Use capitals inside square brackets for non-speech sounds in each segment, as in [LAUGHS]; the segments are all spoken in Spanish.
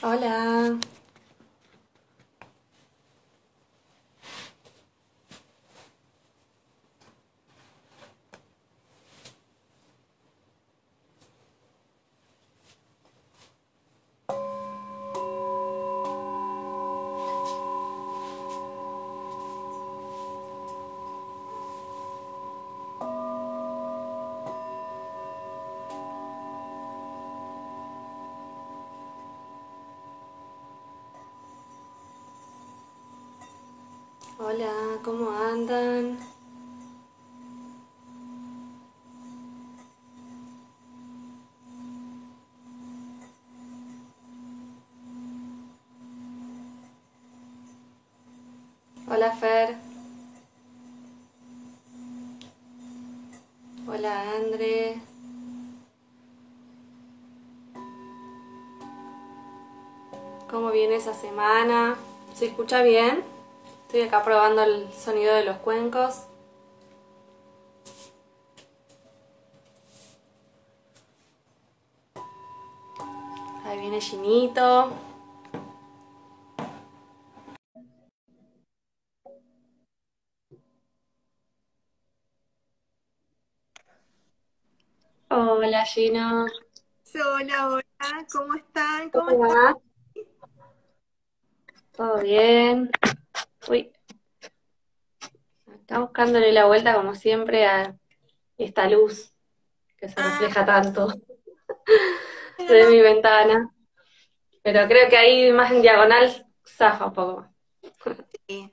Hola. Hola, ¿cómo andan? Hola, Fer. Hola, Andre. ¿Cómo viene esa semana? ¿Se escucha bien? Estoy acá probando el sonido de los cuencos. Ahí viene Ginito. Hola Gino. Hola, hola, ¿cómo están? ¿Cómo ¿Cómo están? va? ¿Todo bien? Uy, está buscándole la vuelta como siempre a esta luz que se Ah, refleja tanto [LAUGHS] de mi ventana. Pero creo que ahí más en diagonal zafa un poco más. sí,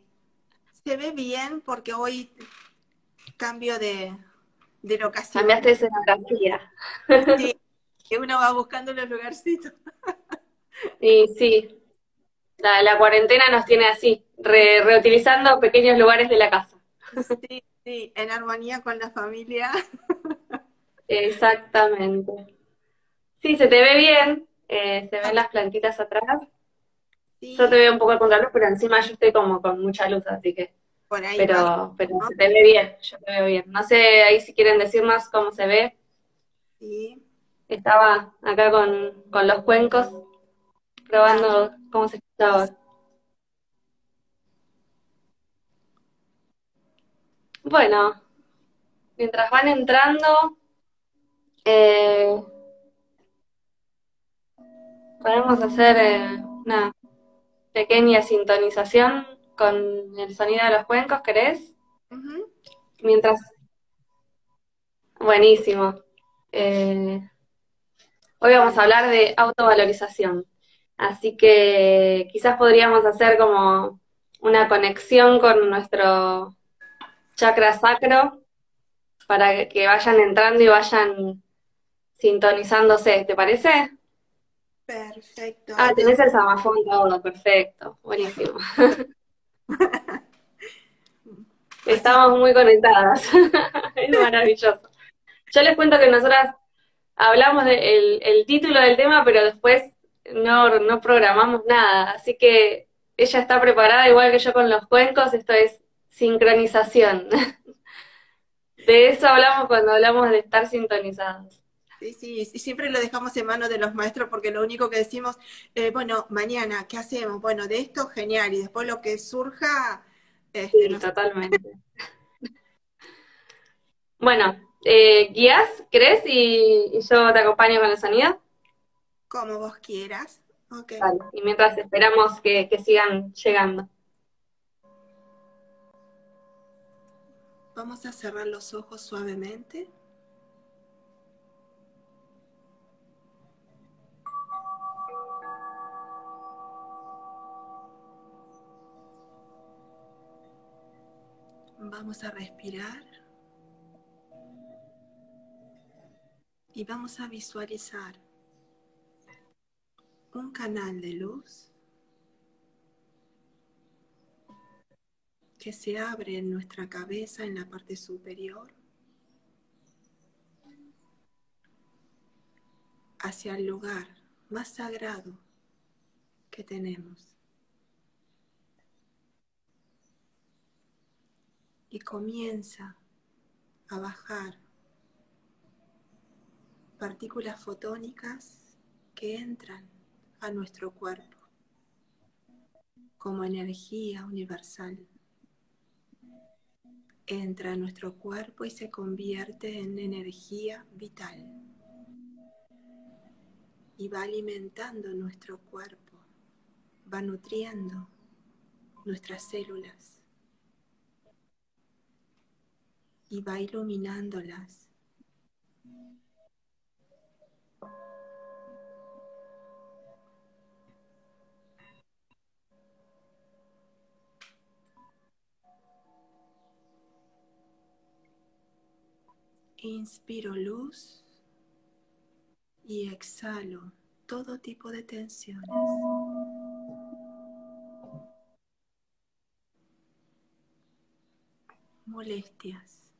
se ve bien porque hoy cambio de, de locación. Cambiaste de escenografía. Sí, que uno va buscando los lugarcitos. [LAUGHS] Y sí, la, la cuarentena nos tiene así, re- reutilizando pequeños lugares de la casa. Sí, sí, en armonía con la familia. Exactamente. Sí, se te ve bien, eh, se ven las plantitas atrás. Yo te sí, veo un poco con la luz, pero encima yo estoy como con mucha luz, así que, por ahí va, pero, pero ¿no? se te ve bien, yo te veo bien. No sé ahí si quieren decirnos cómo se ve. Sí, Estaba acá con, con los cuencos, probando cómo se escuchaba. Bueno, mientras van entrando, eh, podemos hacer eh, una pequeña sintonización con el sonido de los cuencos, ¿querés? Mientras, buenísimo. Eh, hoy vamos a hablar de autovalorización, así que quizás podríamos hacer como una conexión con nuestro chakra sacro para que vayan entrando y vayan sintonizándose, ¿te parece? Perfecto, Ah, tenés el samafón todo, perfecto, buenísimo. [LAUGHS] Estamos muy conectadas, [LAUGHS] es maravilloso. Yo les cuento que nosotras hablamos del el, el título del tema, pero después no, no programamos nada, así que ella está preparada igual que yo con los cuencos, esto es sincronización. [LAUGHS] De eso hablamos cuando hablamos de estar sintonizados. sí, sí, y siempre lo dejamos en manos de los maestros porque lo único que decimos, eh, bueno, mañana, ¿qué hacemos? Bueno, de esto, genial, y después lo que surja, este, Sí, totalmente. [LAUGHS] Bueno, eh, ¿guías? ¿Crees? Y, y yo te acompaño con el sonido. Como vos quieras. Ok. Vale. Y mientras esperamos que, que sigan llegando. Vamos a cerrar los ojos suavemente. Vamos a respirar. Y vamos a visualizar un canal de luz que se abre en nuestra cabeza en la parte superior hacia el lugar más sagrado que tenemos. Y comienza a bajar partículas fotónicas que entran a nuestro cuerpo como energía universal. Entra a nuestro cuerpo y se convierte en energía vital. Y va alimentando nuestro cuerpo, va nutriendo nuestras células y va iluminándolas Inspiro luz y exhalo todo tipo de tensiones. Molestias.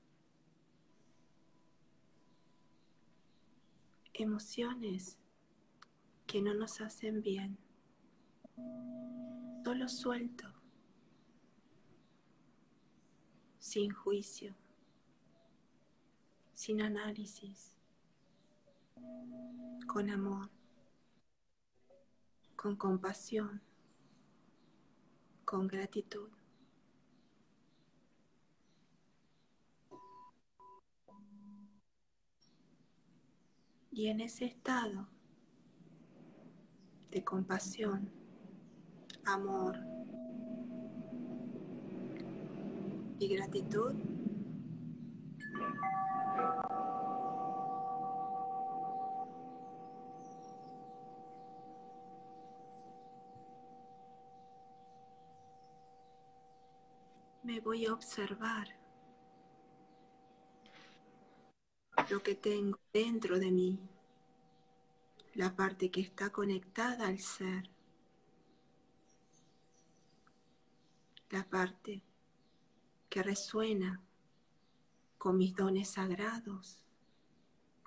Emociones que no nos hacen bien. Solo suelto. Sin juicio sin análisis, con amor, con compasión, con gratitud. Y en ese estado de compasión, amor y gratitud, me voy a observar lo que tengo dentro de mí, la parte que está conectada al ser, la parte que resuena con mis dones sagrados,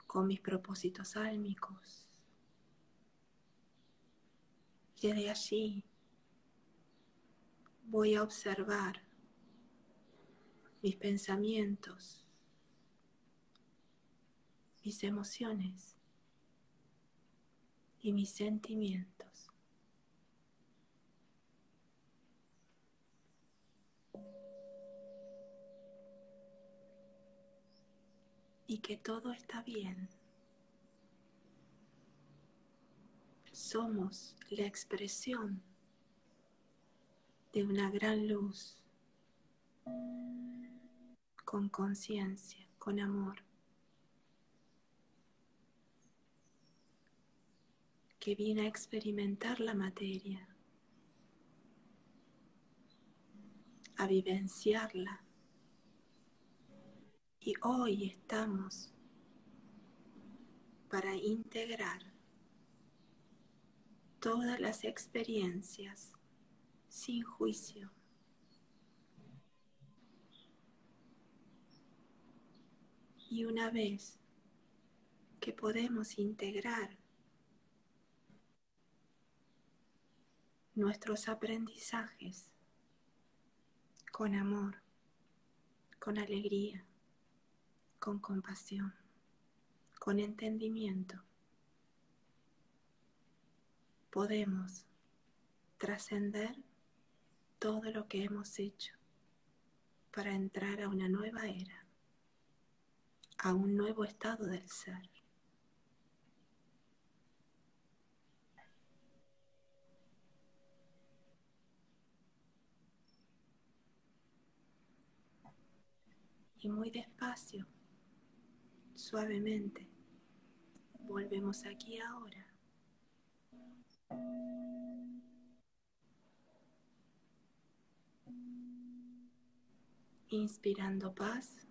con mis propósitos álmicos. Y allí voy a observar mis pensamientos, mis emociones y mis sentimientos. Y que todo está bien. Somos la expresión de una gran luz con conciencia, con amor, que viene a experimentar la materia, a vivenciarla. Y hoy estamos para integrar todas las experiencias sin juicio. Y una vez que podemos integrar nuestros aprendizajes con amor, con alegría, con compasión, con entendimiento, podemos trascender todo lo que hemos hecho para entrar a una nueva era a un nuevo estado del ser. Y muy despacio, suavemente, volvemos aquí ahora. Inspirando paz.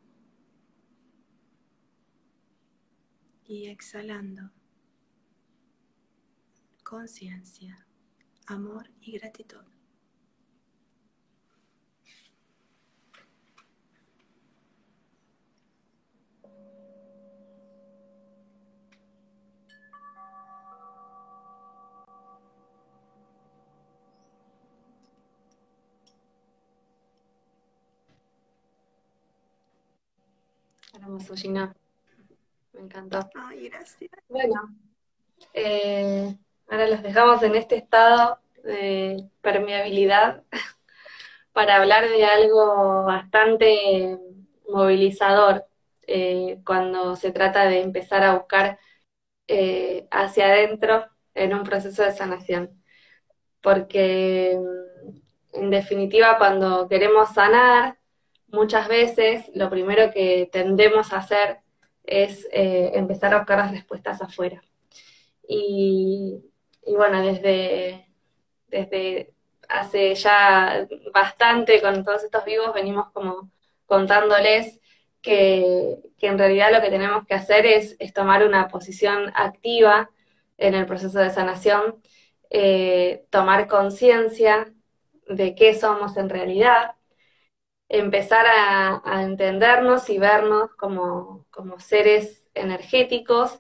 y exhalando conciencia, amor y gratitud. Hermoso, Gina. Me encantó. Ay, gracias. Bueno, eh, ahora los dejamos en este estado de permeabilidad [LAUGHS] para hablar de algo bastante movilizador eh, cuando se trata de empezar a buscar eh, hacia adentro en un proceso de sanación. Porque mm, en definitiva cuando queremos sanar, muchas veces lo primero que tendemos a hacer es eh, empezar a buscar las respuestas afuera. Y, bueno, desde, desde hace ya bastante con todos estos vivos venimos como contándoles que, en realidad lo que tenemos que hacer es, tomar una posición activa en el proceso de sanación, eh, tomar conciencia de qué somos en realidad, empezar a, entendernos y vernos como, seres energéticos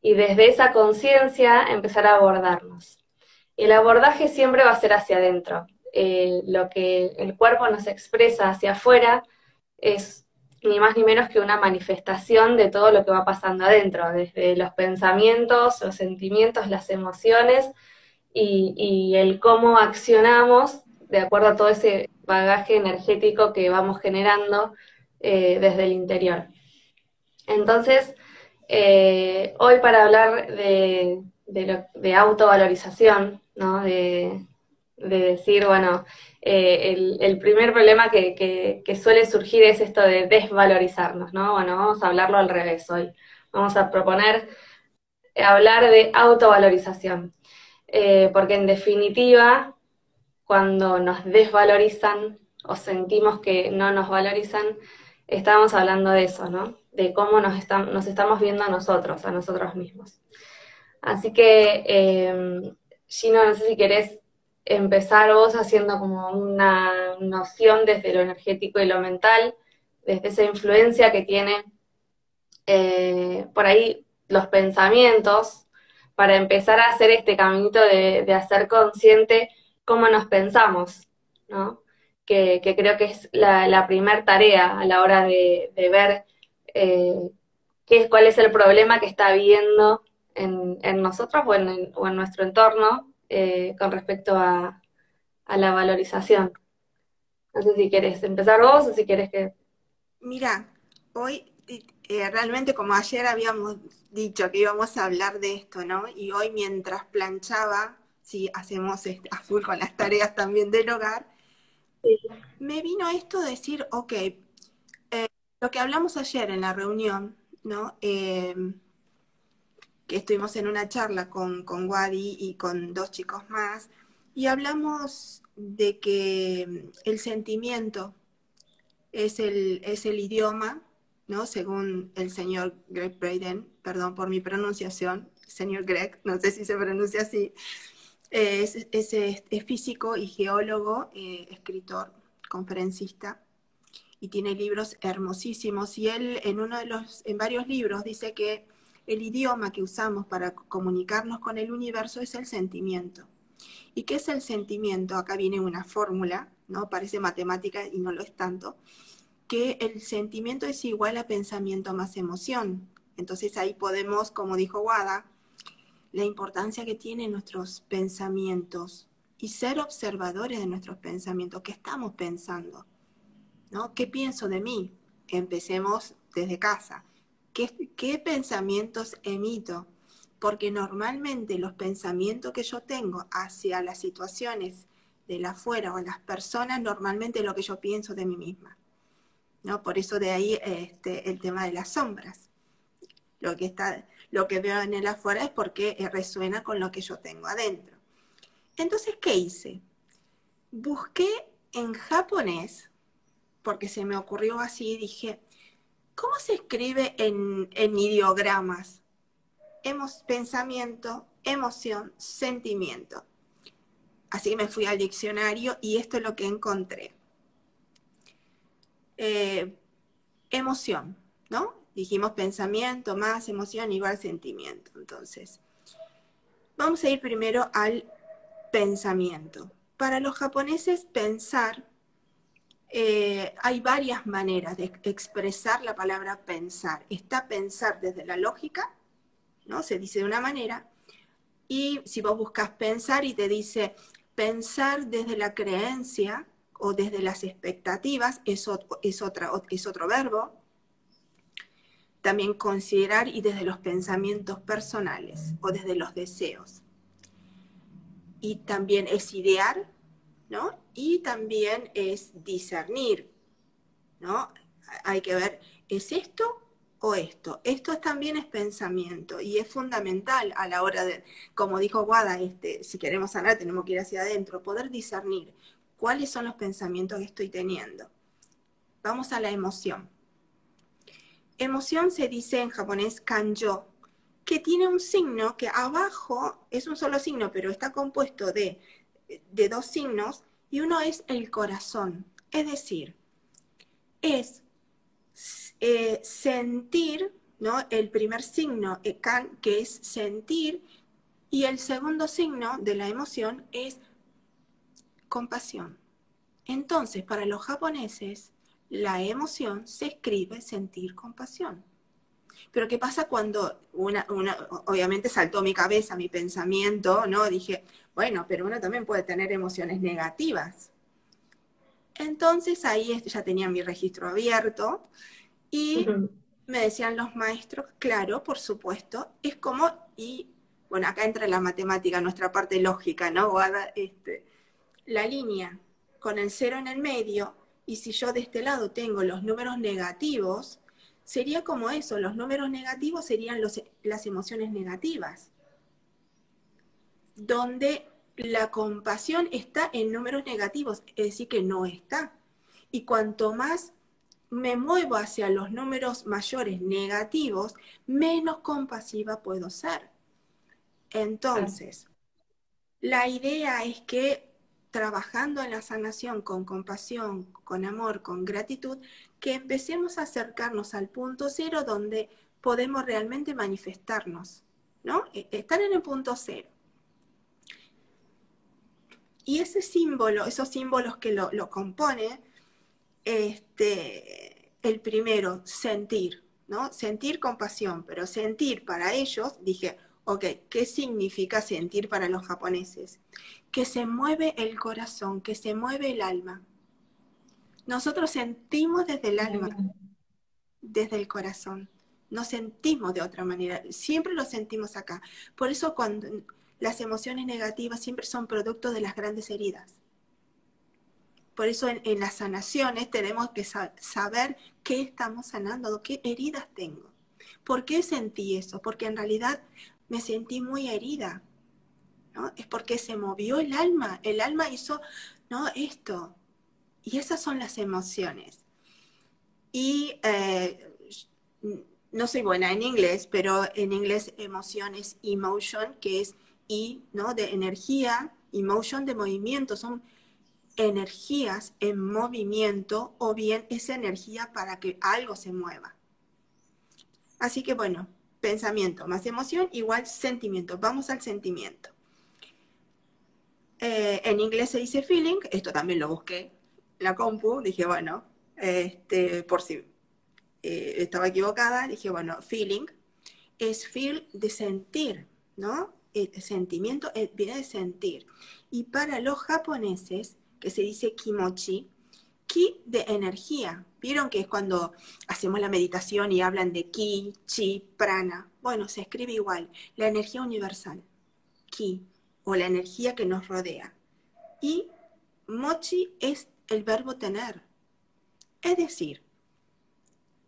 y desde esa conciencia empezar a abordarnos. El abordaje siempre va a ser hacia adentro. Eh, lo que el cuerpo nos expresa hacia afuera es ni más ni menos que una manifestación de todo lo que va pasando adentro, desde los pensamientos, los sentimientos, las emociones y, y el cómo accionamos de acuerdo a todo ese bagaje energético que vamos generando eh, desde el interior. Entonces, eh, hoy para hablar de, autovalorización, ¿no? de, decir, bueno, eh, el, primer problema que, suele surgir es esto de desvalorizarnos, ¿no? Bueno, vamos a hablarlo al revés hoy. Vamos a proponer hablar de autovalorización, porque en definitiva cuando nos desvalorizan o sentimos que no nos valorizan, estamos hablando de eso, ¿no? De cómo nos, estamos viendo a nosotros, a nosotros mismos. Así que, eh, Gino, no sé si querés empezar vos haciendo como una noción desde lo energético y lo mental, desde esa influencia que tiene eh, por ahí los pensamientos, para empezar a hacer este caminito de, de hacer consciente cómo nos pensamos, ¿no? Que, creo que es la, la primera tarea a la hora de, ver eh, qué, cuál es el problema que está habiendo en, nosotros o en, nuestro entorno eh, con respecto a, la valorización. No sé si quieres empezar vos o si quieres que... Mira, hoy eh, realmente como ayer habíamos dicho que íbamos a hablar de esto, ¿no? Y hoy mientras planchaba si hacemos este, a full con las tareas también del hogar, me vino esto de decir, ok, eh, lo que hablamos ayer en la reunión, ¿no? Em, que estuvimos en una charla con, con Wadi y con dos chicos más, y hablamos de que el sentimiento es el, es el idioma, ¿no? Según el señor Greg Braden, perdón por mi pronunciación, señor Greg, no sé si se pronuncia así, es, físico y geólogo, eh, escritor, conferencista, y tiene libros hermosísimos. Y él en uno de los, en varios libros dice que el idioma que usamos para comunicarnos con el universo es el sentimiento. ¿Y qué es el sentimiento? Acá viene una fórmula, ¿no? Parece matemática y no lo es tanto, que el sentimiento es igual a pensamiento más emoción. Entonces ahí podemos, como dijo Wada, la importancia que tienen nuestros pensamientos y ser observadores de nuestros pensamientos, qué estamos pensando, ¿no? ¿Qué pienso de mí? Empecemos desde casa. ¿Qué, qué pensamientos emito? Porque normalmente los pensamientos que yo tengo hacia las situaciones de la afuera o las personas, normalmente es lo que yo pienso de mí misma. ¿no? Por eso de ahí este, el tema de las sombras. Lo que está, lo que veo en el afuera es porque eh, resuena con lo que yo tengo adentro. Entonces, ¿qué hice? Busqué en japonés, porque se me ocurrió así, dije, ¿cómo se escribe en, ideogramas? Hemos pensamiento, emoción, sentimiento. Así que me fui al diccionario y esto es lo que encontré. Eh, emoción, ¿no? Dijimos pensamiento más emoción igual sentimiento. Entonces, vamos a ir primero al pensamiento. Para los japoneses, pensar, eh, hay varias maneras de expresar la palabra pensar. Está pensar desde la lógica, ¿no? Se dice de una manera, Y si vos buscas pensar y te dice pensar desde la creencia o desde las expectativas, es otro, es otra, es otro verbo. También considerar y desde los pensamientos personales o desde los deseos. Y también es idear, ¿no? Y también es discernir, ¿no? Hay que ver, ¿es esto o esto. Esto también es pensamiento y es fundamental a la hora de, como dijo Guada, este, si queremos sanar tenemos que ir hacia adentro, poder discernir cuáles son los pensamientos que estoy teniendo. Vamos a la emoción. Emoción se dice en japonés kanjo, que tiene un signo que abajo es un solo signo, pero está compuesto de, de dos signos y uno es el corazón. Es decir, es eh, sentir, ¿no? El primer signo, eh, que es sentir, y el segundo signo de la emoción es compasión. Entonces, para los japoneses, la emoción se escribe sentir compasión. Pero ¿qué pasa cuando una, una, obviamente saltó mi cabeza, mi pensamiento, ¿no? Dije, bueno, pero uno también puede tener emociones negativas. Entonces ahí ya tenía mi registro abierto y me decían los maestros, claro, por supuesto, es como, y bueno, acá entra la matemática, nuestra parte lógica, ¿no? Este, la línea con el cero en el medio, y si yo de este lado tengo los números negativos, sería como eso, los números negativos serían las emociones negativas, donde la compasión está en números negativos, es decir, que no está. Y cuanto más me muevo hacia los números mayores negativos, menos compasiva puedo ser. Entonces, la idea es que trabajando en la sanación con compasión, con amor, con gratitud, que empecemos a acercarnos al punto cero donde podemos realmente manifestarnos, ¿no? E, estar en el punto cero. Y ese símbolo, esos símbolos que lo, lo componen, este, el primero, sentir, ¿no? Sentir compasión, pero sentir para ellos, dije, ok, ¿qué significa sentir para los japoneses? Que se mueve el corazón, que se mueve el alma. Nosotros sentimos desde el alma, desde el corazón. No sentimos de otra manera, siempre lo sentimos acá. Por eso cuando las emociones negativas siempre son producto de las grandes heridas. Por eso en, las sanaciones tenemos que saber qué estamos sanando, qué heridas tengo. ¿Por qué sentí eso? Porque en realidad me sentí muy herida. Es porque se movió el alma. El alma hizo, no, esto. Y esas son las emociones. Y eh, no soy buena en inglés, pero en inglés emoción es emotion, que es I, ¿no? De energía, emotion de movimiento. Son energías en movimiento o bien esa energía para que algo se mueva. Así que bueno, pensamiento más emoción igual sentimiento. Vamos al sentimiento. Eh, en inglés se dice feeling, esto también lo busqué la compu, dije bueno, este, por si eh, estaba equivocada, dije bueno, feeling es feel de sentir, ¿no? El sentimiento eh, viene de sentir. Y para los japoneses, que se dice kimochi, ki de energía. ¿Vieron que es cuando hacemos la meditación y hablan de ki, chi, prana? Bueno, se escribe igual, la energía universal, ki, o la energía que nos rodea. Y mochi es el verbo tener. Es decir,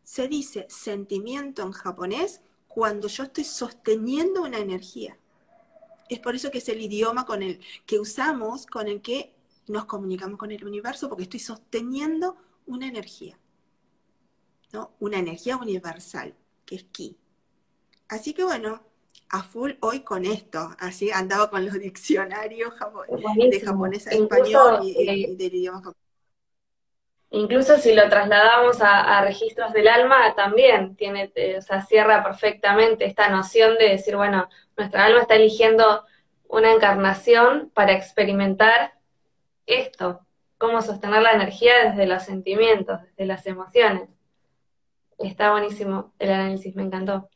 se dice sentimiento en japonés cuando yo estoy sosteniendo una energía. Es por eso que es el idioma con el que usamos, con el que nos comunicamos con el universo porque estoy sosteniendo una energía, ¿no? Una energía universal, que es ki. Así que bueno, a full hoy con esto, así andaba con los [LAUGHS] diccionarios de japonés a español y, eh, del idioma japonés. Incluso si lo trasladamos a, registros del alma, también tiene, eh, o sea, cierra perfectamente esta noción de decir, bueno, nuestra alma está eligiendo una encarnación para experimentar esto, cómo sostener la energía desde los sentimientos, desde las emociones. Está buenísimo el análisis, me encantó.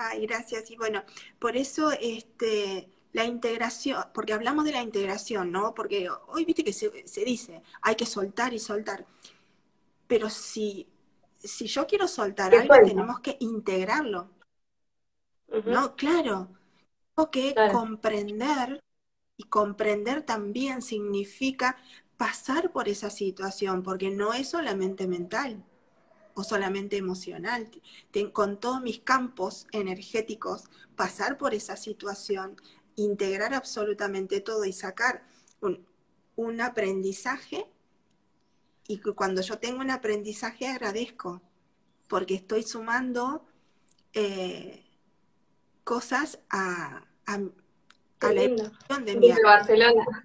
Ay, gracias. Y bueno, por eso este, la integración, porque hablamos de la integración, ¿no? Porque hoy viste que se, dice, hay que soltar y soltar. Pero si, si yo quiero soltar algo, tenemos que integrarlo. ¿No? Claro. Tengo que comprender, y comprender también significa pasar por esa situación, porque no es solamente mental o solamente emocional. con todos mis campos energéticos, pasar por esa situación, integrar absolutamente todo y sacar un, aprendizaje. Y cuando yo tengo un aprendizaje agradezco, porque estoy sumando eh, cosas a, a, la emoción de mi Barcelona.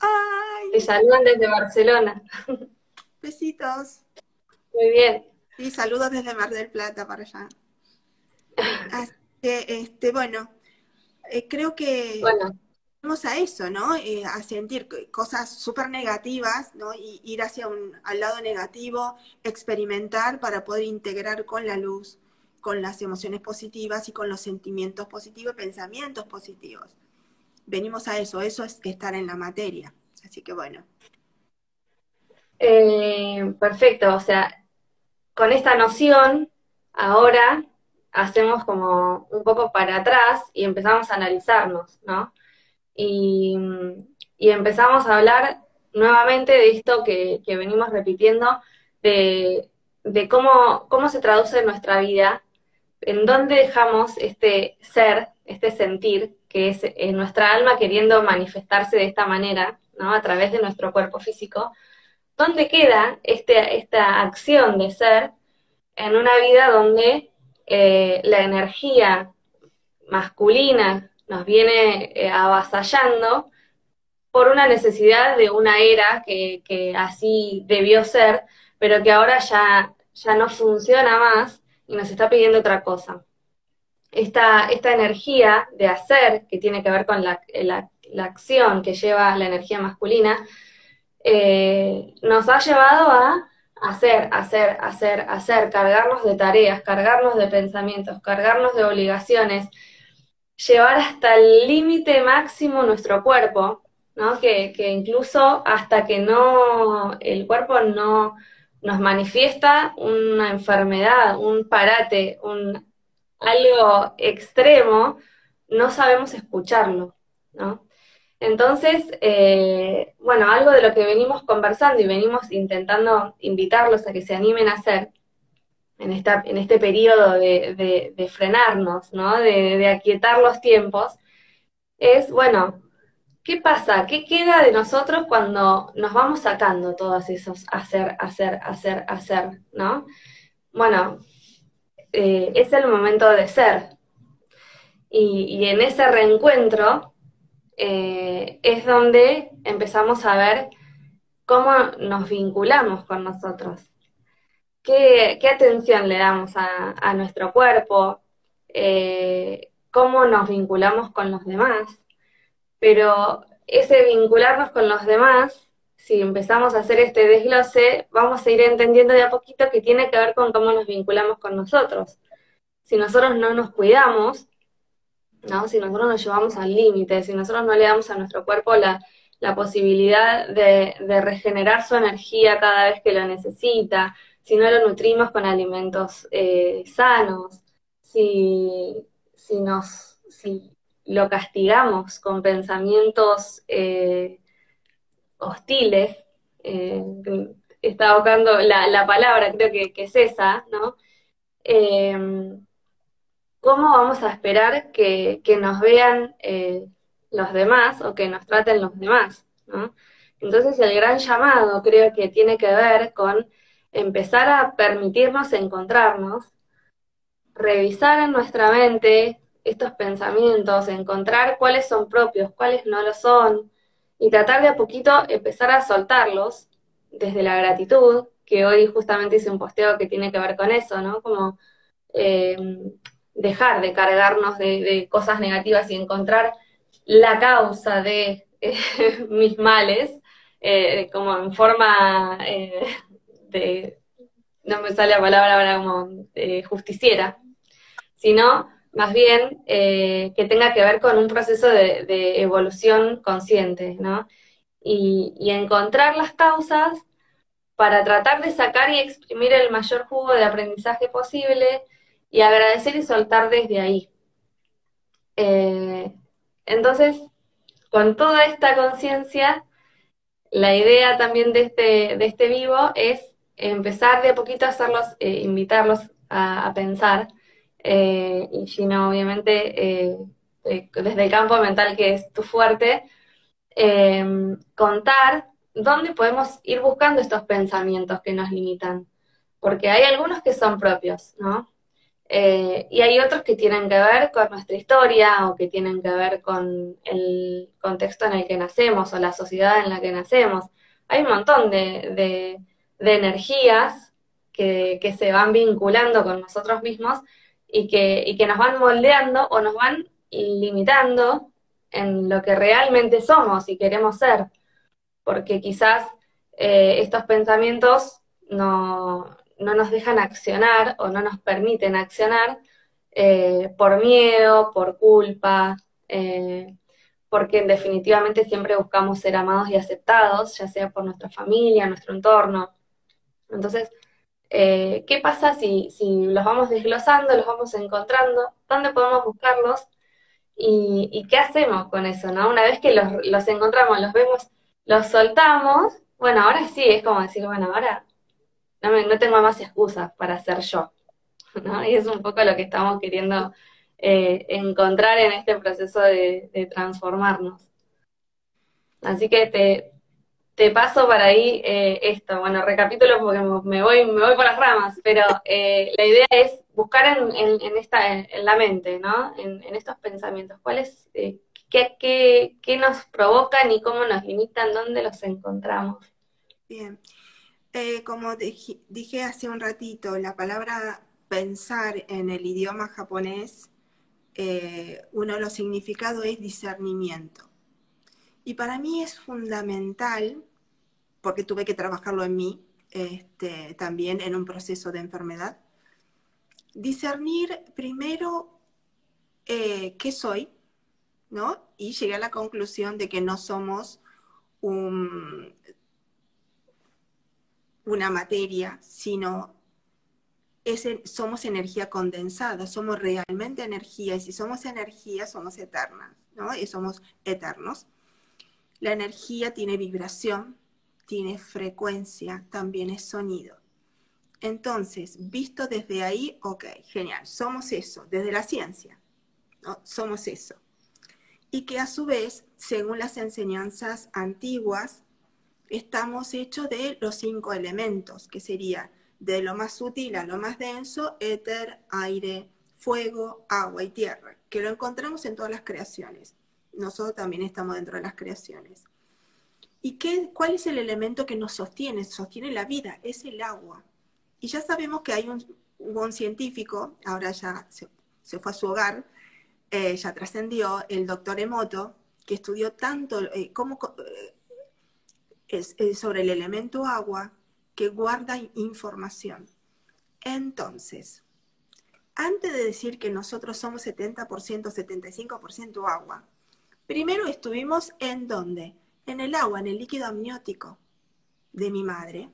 Ay. Te saludan desde Barcelona. Besitos. Muy bien. Y saludos desde Mar del Plata para allá. Así que, este, bueno, eh, creo que vamos a eso, ¿no? Eh, a sentir cosas súper negativas, ¿no? Y ir hacia un, al lado negativo, experimentar para poder integrar con la luz, con las emociones positivas y con los sentimientos positivos, pensamientos positivos. Venimos a eso, eso es estar en la materia. Así que bueno. Eh, perfecto, o sea, con esta noción, ahora hacemos como un poco para atrás y empezamos a analizarnos, ¿no? Y, empezamos a hablar nuevamente de esto que, venimos repitiendo, de, cómo, cómo se traduce en nuestra vida, en dónde dejamos este ser, este sentir, que es en nuestra alma queriendo manifestarse de esta manera, ¿no? A través de nuestro cuerpo físico, ¿dónde queda este, esta acción de ser en una vida donde eh, la energía masculina nos viene eh, avasallando por una necesidad de una era que, así debió ser, pero que ahora ya, ya no funciona más y nos está pidiendo otra cosa. Esta, esta energía de hacer, que tiene que ver con la, la acción que lleva la energía masculina, eh, nos ha llevado a hacer, hacer, hacer, hacer, cargarnos de tareas, cargarnos de pensamientos, cargarnos de obligaciones, llevar hasta el límite máximo nuestro cuerpo, ¿no? Que, incluso hasta que no, el cuerpo no nos manifiesta una enfermedad, un parate, un algo extremo, no sabemos escucharlo, ¿no? Entonces, eh, bueno, algo de lo que venimos conversando y venimos intentando invitarlos a que se animen a hacer en, este periodo de, frenarnos, ¿no? De, aquietar los tiempos, es, bueno, ¿qué pasa? ¿Qué queda de nosotros cuando nos vamos sacando todos esos hacer, hacer, hacer, hacer, ¿no? Bueno, eh, es el momento de ser. Y en ese reencuentro eh, es donde empezamos a ver cómo nos vinculamos con nosotros, qué, atención le damos a, nuestro cuerpo, eh, cómo nos vinculamos con los demás. Pero ese vincularnos con los demás, si empezamos a hacer este desglose, vamos a ir entendiendo de a poquito que tiene que ver con cómo nos vinculamos con nosotros. Si nosotros no nos cuidamos, ¿no? Si nosotros nos llevamos al límite, si nosotros no le damos a nuestro cuerpo la, posibilidad de, regenerar su energía cada vez que lo necesita, si no lo nutrimos con alimentos eh, sanos, si, si, nos, si lo castigamos con pensamientos eh, hostiles, eh, está buscando la, la, palabra, creo que, que es esa, ¿no? ¿Cómo vamos a esperar que, nos vean eh, los demás o que nos traten los demás? Entonces el gran llamado creo que tiene que ver con empezar a permitirnos encontrarnos, revisar en nuestra mente estos pensamientos, encontrar cuáles son propios, cuáles no lo son, y tratar de a poquito empezar a soltarlos desde la gratitud, que hoy justamente hice un posteo que tiene que ver con eso, ¿no? Como eh, dejar de cargarnos de, cosas negativas y encontrar la causa de eh, [LAUGHS] mis males, eh, como en forma eh, de, no me sale la palabra ahora como justiciera, sino más bien que tenga que ver con un proceso de, evolución consciente, ¿no? Y, y, encontrar las causas para tratar de sacar y exprimir el mayor jugo de aprendizaje posible y agradecer y soltar desde ahí. Eh, entonces, con toda esta conciencia, la idea también de este, de este vivo es empezar de a poquito a hacerlos, eh, invitarlos a, pensar, eh, y si no, obviamente, desde el campo mental que es tu fuerte, contar dónde podemos ir buscando estos pensamientos que nos limitan. Porque hay algunos que son propios, ¿no? Eh, y hay otros que tienen que ver con nuestra historia o que tienen que ver con el contexto en el que nacemos o la sociedad en la que nacemos. Hay un montón de, energías que, se van vinculando con nosotros mismos y que, y que nos van moldeando o nos van limitando en lo que realmente somos y queremos ser. Porque quizás eh, estos pensamientos no, no nos dejan accionar o no nos permiten accionar eh, por miedo, por culpa, eh, porque definitivamente siempre buscamos ser amados y aceptados, ya sea por nuestra familia, nuestro entorno. Entonces, eh, ¿qué pasa si, si, los vamos desglosando, los vamos encontrando? ¿Dónde podemos buscarlos? ¿Y, qué hacemos con eso? ¿no? Una vez que los, los encontramos, los vemos, los soltamos, bueno, ahora sí, es como decir, bueno, ahora no, tengo más excusas para ser yo. ¿no? Y es un poco lo que estamos queriendo eh, encontrar en este proceso de, transformarnos. Así que te, paso para ahí eh, esto. Bueno, recapitulo porque me voy, me voy por las ramas, pero eh, la idea es buscar en, en, esta, en la mente, ¿no? En, estos pensamientos. ¿Cuáles, qué, qué, qué nos provocan y cómo nos limitan? ¿Dónde los encontramos? Bien. Eh, como dije hace un ratito, la palabra pensar en el idioma japonés, eh, uno de los significados es discernimiento. Y para mí es fundamental, porque tuve que trabajarlo en mí, este, también en un proceso de enfermedad, discernir primero eh, qué soy, ¿no? Y llegué a la conclusión de que no somos un, una materia, sino somos energía condensada, somos realmente energía, y si somos energía, somos eternas, ¿no? Y somos eternos. La energía tiene vibración, tiene frecuencia, también es sonido. Entonces, visto desde ahí, ok, genial, somos eso, desde la ciencia, somos eso. Y que a su vez, según las enseñanzas antiguas, estamos hechos de los cinco elementos, que sería de lo más sutil a lo más denso, éter, aire, fuego, agua y tierra, que lo encontramos en todas las creaciones. Nosotros también estamos dentro de las creaciones. ¿Y qué, cuál es el elemento que nos sostiene? Sostiene la vida, es el agua. Y ya sabemos que hay un, un científico, ahora ya se, fue a su hogar, eh, ya trascendió, el doctor Emoto, que estudió tanto eh, cómo eh, es, sobre el elemento agua que guarda información. Entonces, antes de decir que nosotros somos 70%, 75% agua, primero estuvimos en dónde? En el agua, en el líquido amniótico de mi madre.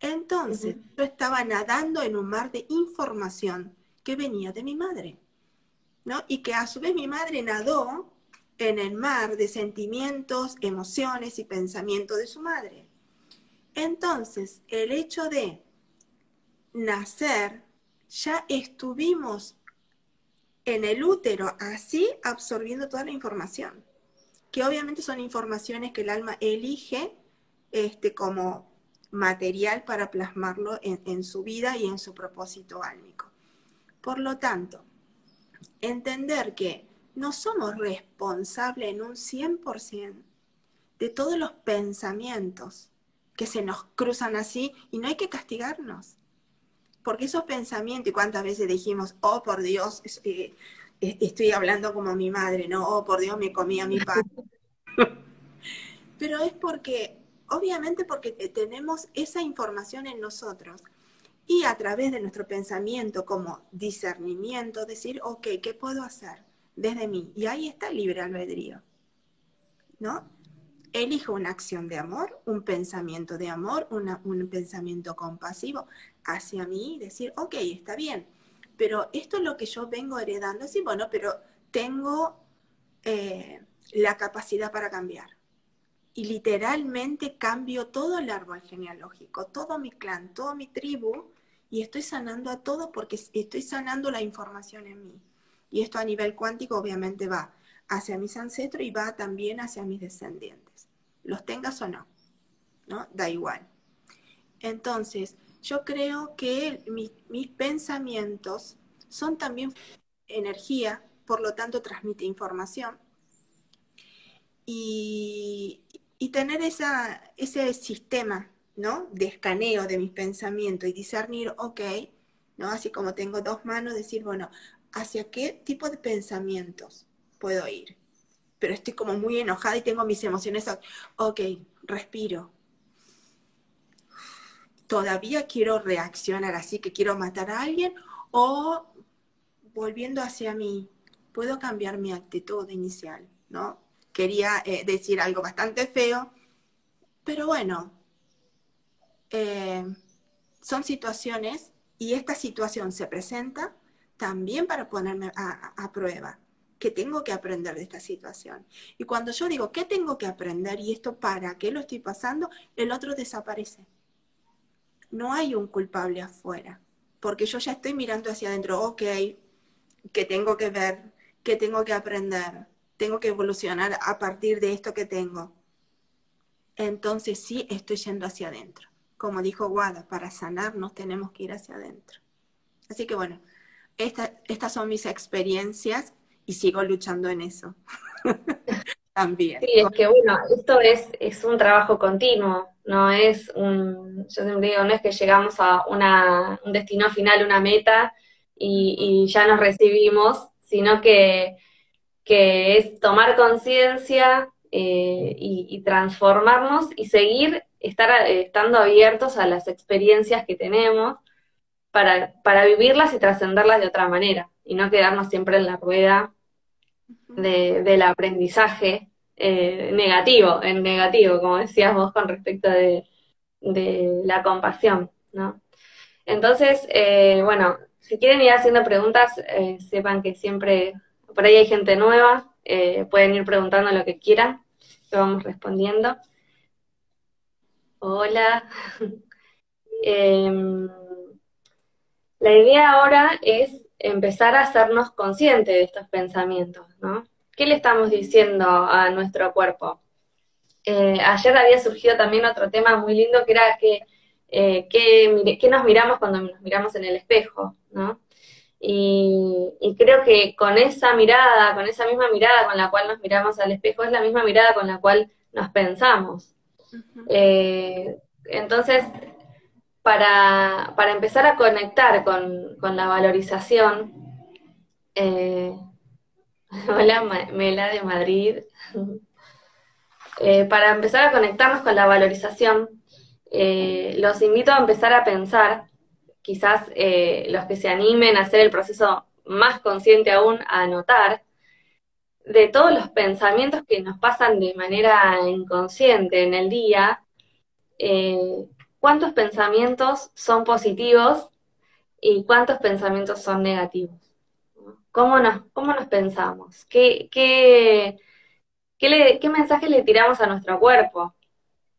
Entonces, yo estaba nadando en un mar de información que venía de mi madre, ¿no? Y que a su vez mi madre nadó en el mar de sentimientos, emociones y pensamientos de su madre. Entonces, el hecho de nacer, ya estuvimos en el útero así absorbiendo toda la información, que obviamente son informaciones que el alma elige este, como material para plasmarlo en, en su vida y en su propósito álmico. Por lo tanto, entender que no somos responsables en un 100% de todos los pensamientos que se nos cruzan así y no hay que castigarnos. Porque esos pensamientos, y cuántas veces dijimos, oh por Dios, eh, eh, estoy hablando como mi madre, no, oh por Dios, me comía mi padre. [LAUGHS] Pero es porque, obviamente porque tenemos esa información en nosotros y a través de nuestro pensamiento como discernimiento, decir, ok, ¿qué puedo hacer desde mí? Y ahí está el libre albedrío, ¿no? Elijo una acción de amor, un pensamiento de amor, un pensamiento compasivo hacia mí, decir, ok, está bien, pero esto es lo que yo vengo heredando, sí, bueno, pero tengo eh, la capacidad para cambiar. Y literalmente cambio todo el árbol genealógico, todo mi clan, toda mi tribu, y estoy sanando a todo porque estoy sanando la información en mí. Y esto a nivel cuántico obviamente va hacia mis ancestros y va también hacia mis descendientes. Los tengas o no, ¿no? Da igual. Entonces, yo creo que mis pensamientos son también energía, por lo tanto transmite información. Y, tener esa, ese sistema ¿no? de escaneo de mis pensamientos y discernir, ok, ¿no? así como tengo dos manos, decir, bueno, ¿hacia qué tipo de pensamientos puedo ir? Pero estoy como muy enojada y tengo mis emociones, ok, respiro. Todavía quiero reaccionar así, que quiero matar a alguien, o volviendo hacia mí, puedo cambiar mi actitud inicial, ¿no? Quería eh, decir algo bastante feo, pero bueno, eh, son situaciones y esta situación se presenta también para ponerme a, prueba. ¿Qué tengo que aprender de esta situación? Y cuando yo digo, ¿qué tengo que aprender? Y esto para qué lo estoy pasando, el otro desaparece. No hay un culpable afuera, porque yo ya estoy mirando hacia adentro, ok, ¿qué tengo que ver? ¿Qué tengo que aprender? Tengo que evolucionar a partir de esto que tengo. Entonces sí estoy yendo hacia adentro. Como dijo Guada, para sanarnos tenemos que ir hacia adentro. Así que bueno, estas son mis experiencias y sigo luchando en eso. [LAUGHS] También. Sí, es que bueno, esto es, es un trabajo continuo, no es un, yo siempre digo, no es que llegamos a una, un destino final, una meta, y, ya nos recibimos, sino que, es tomar conciencia eh, y, transformarnos y seguir estar, estando abiertos a las experiencias que tenemos para, para vivirlas y trascenderlas de otra manera y no quedarnos siempre en la rueda del aprendizaje eh, negativo, en negativo, como decías vos con respecto de, la compasión, ¿no? Entonces, eh, bueno, si quieren ir haciendo preguntas, eh, sepan que siempre, por ahí hay gente nueva, pueden ir preguntando lo que quieran, lo vamos respondiendo. Hola. [LAUGHS] La idea ahora es empezar a hacernos conscientes de estos pensamientos, ¿no? ¿Qué le estamos diciendo a nuestro cuerpo? Eh, ayer había surgido también otro tema muy lindo que era que eh, qué, nos miramos cuando nos miramos en el espejo, ¿no? Y, creo que con esa mirada, con esa misma mirada con la cual nos miramos al espejo, es la misma mirada con la cual nos pensamos. Eh, entonces, para, empezar a conectar con, la valorización, eh, [LAUGHS] hola Mela de Madrid, [LAUGHS] para empezar a conectarnos con la valorización, eh, los invito a empezar a pensar, quizás eh, los que se animen a hacer el proceso más consciente aún, a anotar, de todos los pensamientos que nos pasan de manera inconsciente en el día, eh, cuántos pensamientos son positivos y cuántos pensamientos son negativos. ¿Cómo nos, cómo nos pensamos? ¿Qué, qué, qué mensaje le tiramos a nuestro cuerpo?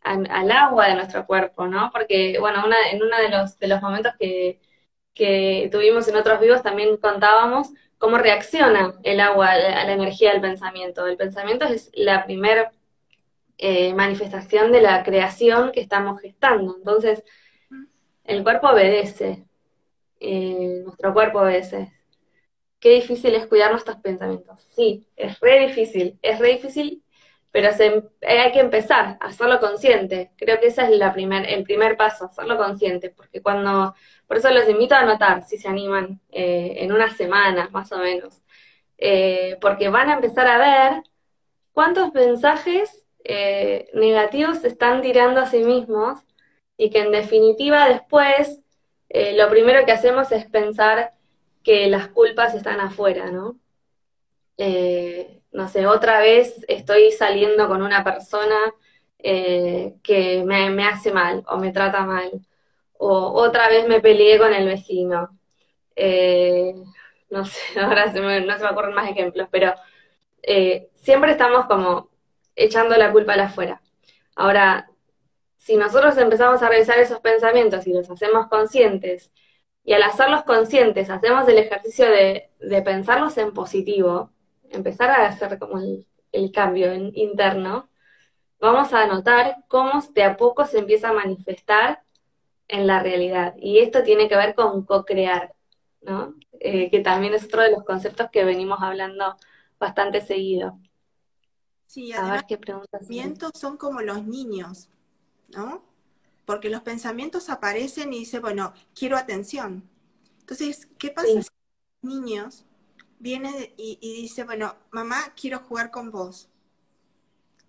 al agua de nuestro cuerpo, ¿no? Porque, bueno, en uno de los, de los momentos que, tuvimos en otros vivos también contábamos cómo reacciona el agua a la, energía del pensamiento. El pensamiento es la primera eh, manifestación de la creación que estamos gestando. Entonces, el cuerpo obedece, eh, nuestro cuerpo obedece. Qué difícil es cuidar nuestros pensamientos. Sí, es re difícil, es re difícil pero hay que empezar a hacerlo consciente. Creo que ese es la primer, el primer paso, hacerlo consciente, porque cuando, por eso los invito a anotar, si se animan, eh, en unas semanas más o menos, porque van a empezar a ver cuántos mensajes eh, negativos se están tirando a sí mismos y que en definitiva después eh, lo primero que hacemos es pensar que las culpas están afuera, ¿no? Eh, no sé, otra vez estoy saliendo con una persona que me, hace mal o me trata mal, o otra vez me peleé con el vecino. no sé, [LAUGHS] ahora no se me ocurren más ejemplos, pero siempre estamos como echando la culpa al afuera. Ahora, si nosotros empezamos a revisar esos pensamientos y los hacemos conscientes, y al hacerlos conscientes hacemos el ejercicio de, pensarlos en positivo, empezar a hacer como el, cambio interno, vamos a notar cómo de a poco se empieza a manifestar en la realidad. Y esto tiene que ver con co-crear, ¿no? Eh, que también es otro de los conceptos que venimos hablando bastante seguido. Sí, además, los pensamientos son como los niños, ¿no? Porque los pensamientos aparecen y dice, bueno, quiero atención. Entonces, ¿qué pasa si los niños viene y, y dice, bueno, mamá, quiero jugar con vos?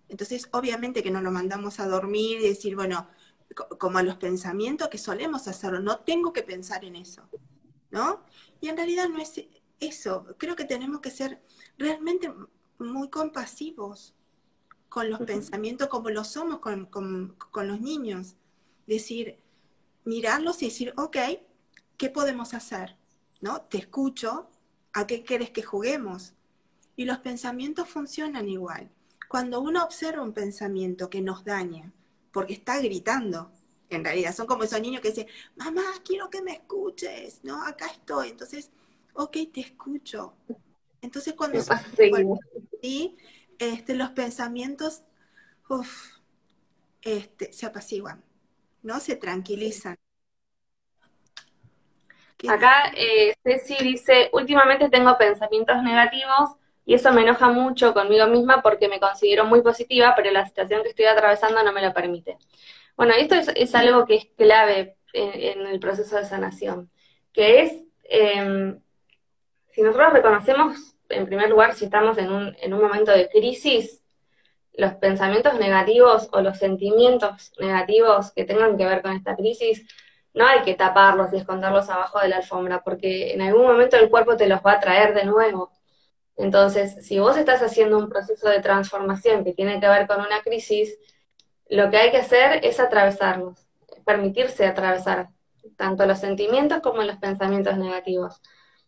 Entonces, obviamente que no lo mandamos a dormir y decir, bueno, como a los pensamientos que solemos hacerlo, no tengo que pensar en eso, ¿no? Y en realidad no es eso, creo que tenemos que ser realmente muy compasivos con los pensamientos como lo somos con, los niños. Decir, mirarlos y decir, ok, ¿qué podemos hacer? ¿No? Te escucho, ¿a qué quieres que juguemos? Y los pensamientos funcionan igual. Cuando uno observa un pensamiento que nos daña, porque está gritando, en realidad son como esos niños que dicen, mamá, quiero que me escuches, ¿no? Acá estoy. Entonces, ok, te escucho. Entonces cuando sí, este, los pensamientos este, se apaciguan, ¿no? Se tranquilizan. Acá eh, Ceci dice, últimamente tengo pensamientos negativos y eso me enoja mucho conmigo misma porque me considero muy positiva, pero la situación que estoy atravesando no me lo permite. Bueno, esto es, algo que es clave en, el proceso de sanación, que es, em, si nosotros reconocemos en primer lugar, si estamos en un, en un momento de crisis, los pensamientos negativos o los sentimientos negativos que tengan que ver con esta crisis, no hay que taparlos y esconderlos abajo de la alfombra, porque en algún momento el cuerpo te los va a traer de nuevo. Entonces, si vos estás haciendo un proceso de transformación que tiene que ver con una crisis, lo que hay que hacer es atravesarlos, permitirse atravesar tanto los sentimientos como los pensamientos negativos.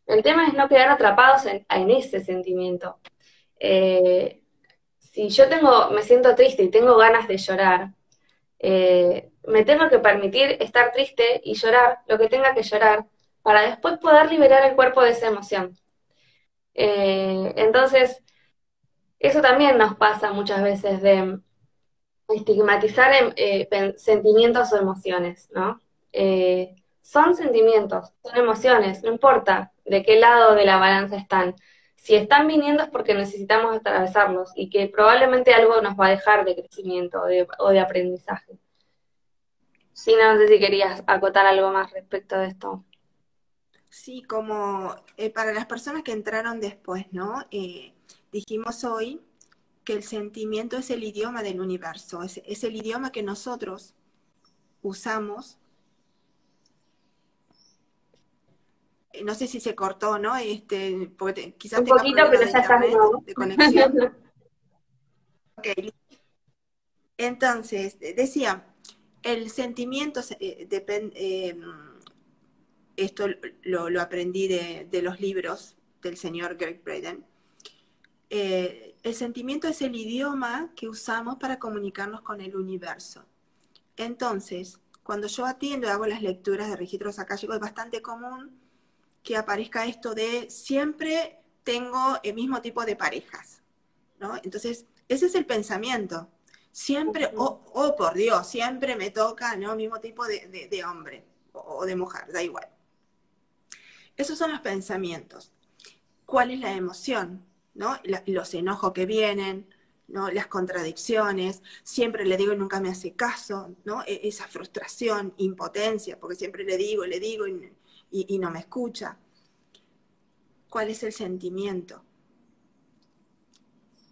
El tema es no quedar atrapados en, ese sentimiento. Eh, si yo tengo, me siento triste y tengo ganas de llorar, eh, me tengo que permitir estar triste y llorar lo que tenga que llorar para después poder liberar el cuerpo de esa emoción. Eh, entonces, eso también nos pasa muchas veces de estigmatizar sentimientos o emociones, ¿no? Son sentimientos, son emociones, no importa de qué lado de la balanza están. Si están viniendo es porque necesitamos atravesarlos y que probablemente algo nos va a dejar de crecimiento o de, aprendizaje. Sí, no sé si querías acotar algo más respecto de esto. Sí, como eh, para las personas que entraron después, ¿no? Eh, dijimos hoy que el sentimiento es el idioma del universo, es el idioma que nosotros usamos no sé si se cortó, ¿no? Este, porque quizás Un poquito, pero ya está de conexión. [LAUGHS] ok. Entonces, decía, el sentimiento eh, depende, em, esto lo, aprendí de, los libros del señor Greg Braden. Eh, el sentimiento es el idioma que usamos para comunicarnos con el universo. Entonces, cuando yo atiendo y hago las lecturas de registros akáshicos, es bastante común que aparezca esto de siempre tengo el mismo tipo de parejas, ¿no? Entonces, ese es el pensamiento. Siempre, oh, oh, por Dios, siempre me toca, ¿no? Mismo tipo de, hombre o, de mujer, da igual. Esos son los pensamientos. ¿Cuál es la emoción? ¿no? los enojos que vienen, ¿no? las contradicciones, siempre le digo y nunca me hace caso, ¿no? E, esa frustración, impotencia, porque siempre le digo, le digo y, y, no me escucha. ¿Cuál es el sentimiento?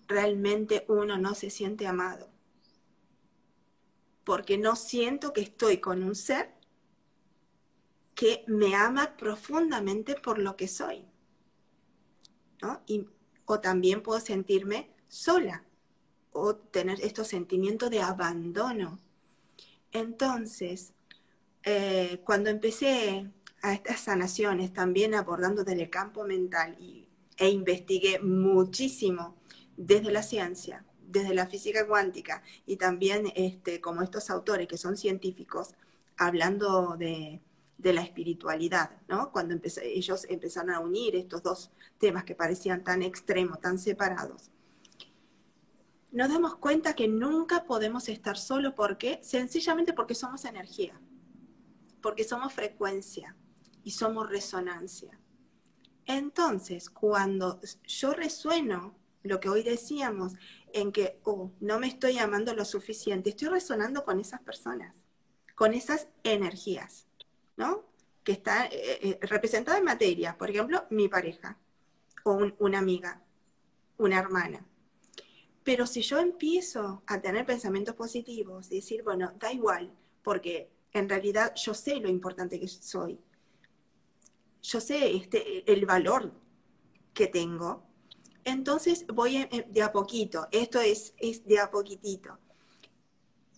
Realmente uno no se siente amado. Porque no siento que estoy con un ser que me ama profundamente por lo que soy. o también puedo sentirme sola o tener estos sentimientos de abandono. Entonces, eh, cuando empecé a estas sanaciones, también abordando desde el campo mental y, e investigué muchísimo desde la ciencia, desde la física cuántica y también este, como estos autores que son científicos, hablando de, de la espiritualidad, ¿no? Cuando ellos empezaron a unir estos dos temas que parecían tan extremos, tan separados. Nos damos cuenta que nunca podemos estar solos porque sencillamente porque somos energía, porque somos frecuencia y somos resonancia. Entonces, cuando yo resueno lo que hoy decíamos, en que oh, no me estoy amando lo suficiente, estoy resonando con esas personas, con esas energías, ¿no? Que está eh, eh, representada en materia, por ejemplo, mi pareja, o una amiga, una hermana. Pero si yo empiezo a tener pensamientos positivos, decir, bueno, da igual, porque en realidad yo sé lo importante que soy, yo sé este, el valor que tengo, entonces voy de a poquito, esto es, es de a poquitito.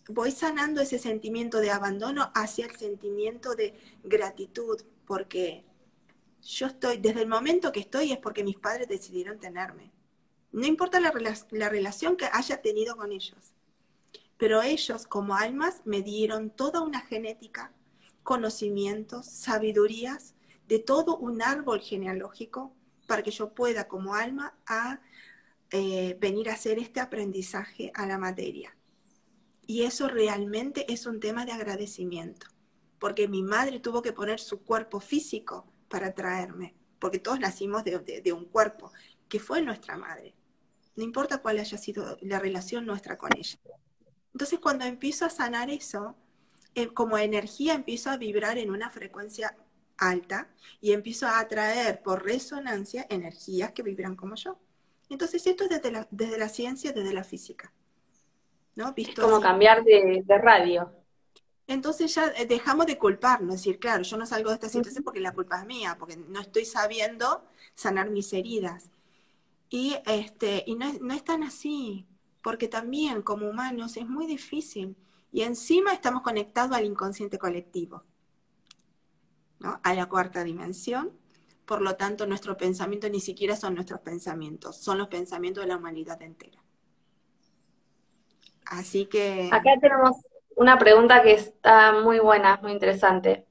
Voy sanando ese sentimiento de abandono hacia el sentimiento de gratitud, porque yo estoy, desde el momento que estoy es porque mis padres decidieron tenerme. No importa la relación que haya tenido con ellos, pero ellos como almas me dieron toda una genética, conocimientos, sabidurías de todo un árbol genealógico para que yo pueda como alma a eh, venir a hacer este aprendizaje a la materia. Y eso realmente es un tema de agradecimiento, porque mi madre tuvo que poner su cuerpo físico para traerme, porque todos nacimos de, un cuerpo, que fue nuestra madre. No importa cuál haya sido la relación nuestra con ella. Entonces cuando empiezo a sanar eso, eh, como energía empiezo a vibrar en una frecuencia alta y empiezo a atraer por resonancia energías que vibran como yo. Entonces esto es desde la, desde la ciencia, desde la física. ¿no? Visto como cambiar de, radio. Entonces ya eh, dejamos de culparnos, decir, claro, yo no salgo de esta situación porque la culpa es mía, porque no estoy sabiendo sanar mis heridas. Y, este, y no, no es tan así, porque también como humanos es muy difícil. Y encima estamos conectados al inconsciente colectivo a la cuarta dimensión. Por lo tanto, nuestros pensamientos ni siquiera son nuestros pensamientos, son los pensamientos de la humanidad entera. Así que... Acá tenemos una pregunta que está muy buena, muy interesante.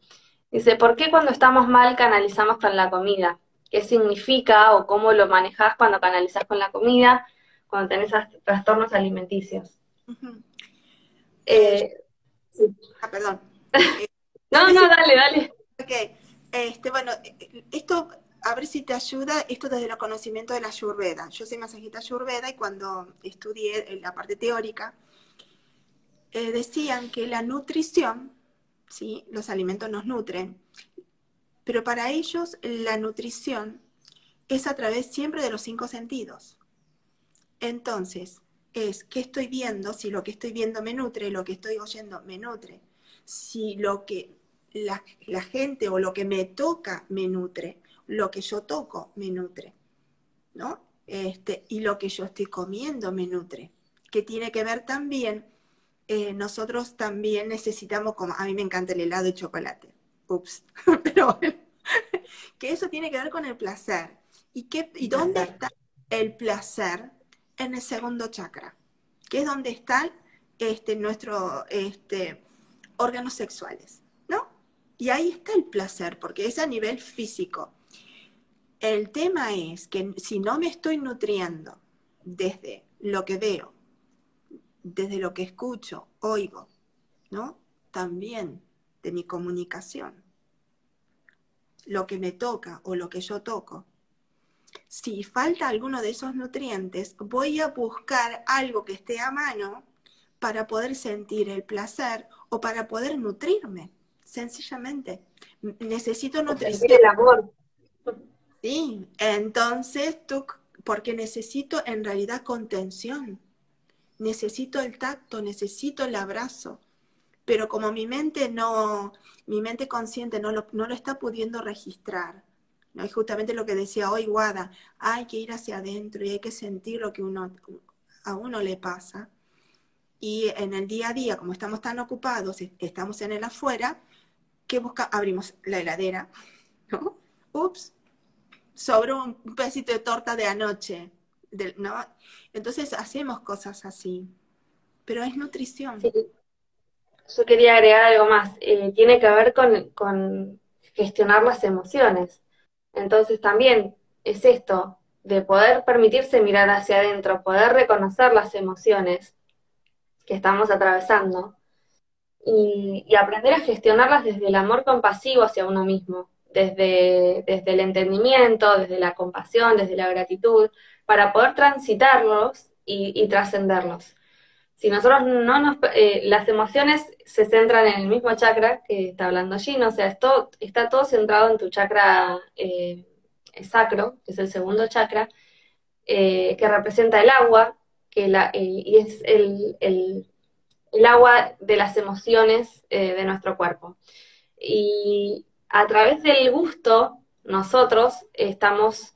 Dice, ¿por qué cuando estamos mal canalizamos con la comida? ¿Qué significa o cómo lo manejas cuando canalizas con la comida, cuando tenés trastornos alimenticios? Eh, ah, perdón. [LAUGHS] no, no, dale, dale. Ok, este, bueno, esto, a ver si te ayuda, esto desde el conocimiento de la Ayurveda. Yo soy masajista Ayurveda y cuando estudié la parte teórica, eh, decían que la nutrición, ¿sí? los alimentos nos nutren, pero para ellos la nutrición es a través siempre de los cinco sentidos. Entonces, es qué estoy viendo, si lo que estoy viendo me nutre, lo que estoy oyendo me nutre, si lo que la, gente o lo que me toca me nutre, lo que yo toco me nutre, ¿no? Este, y lo que yo estoy comiendo me nutre, que tiene que ver también, eh, nosotros también necesitamos, como a mí me encanta el helado de chocolate, ups, [LAUGHS] pero bueno, [LAUGHS] que eso tiene que ver con el placer. ¿Y, qué, y dónde está el placer? En el segundo chakra, que es donde están este, nuestros este, órganos sexuales. Y ahí está el placer, porque es a nivel físico. El tema es que si no me estoy nutriendo desde lo que veo, desde lo que escucho, oigo, ¿no? También de mi comunicación, lo que me toca o lo que yo toco. Si falta alguno de esos nutrientes, voy a buscar algo que esté a mano para poder sentir el placer o para poder nutrirme sencillamente. Necesito nutrición. El amor. Sí, entonces tú, porque necesito en realidad contención, necesito el tacto, necesito el abrazo, pero como mi mente no, mi mente consciente no lo, no lo está pudiendo registrar, ¿no? es justamente lo que decía hoy Guada, hay que ir hacia adentro y hay que sentir lo que uno, a uno le pasa. Y en el día a día, como estamos tan ocupados, estamos en el afuera, ¿qué busca? Abrimos la heladera, ¿no? Ups, sobre un pedacito de torta de anoche, ¿no? Entonces hacemos cosas así, pero es nutrición. Yo quería agregar algo más, eh, tiene que ver con, con gestionar las emociones. Entonces también es esto, de poder permitirse mirar hacia adentro, poder reconocer las emociones que estamos atravesando y, aprender a gestionarlas desde el amor compasivo hacia uno mismo, desde, desde el entendimiento, desde la compasión, desde la gratitud, para poder transitarlos y, trascenderlos. Si nosotros no nos... Eh, las emociones se centran en el mismo chakra que está hablando Gino, o sea, esto, está todo centrado en tu chakra eh, sacro, que es el segundo chakra, eh, que representa el agua, que la, y es el, el, el, agua de las emociones de nuestro cuerpo. Y a través del gusto, nosotros estamos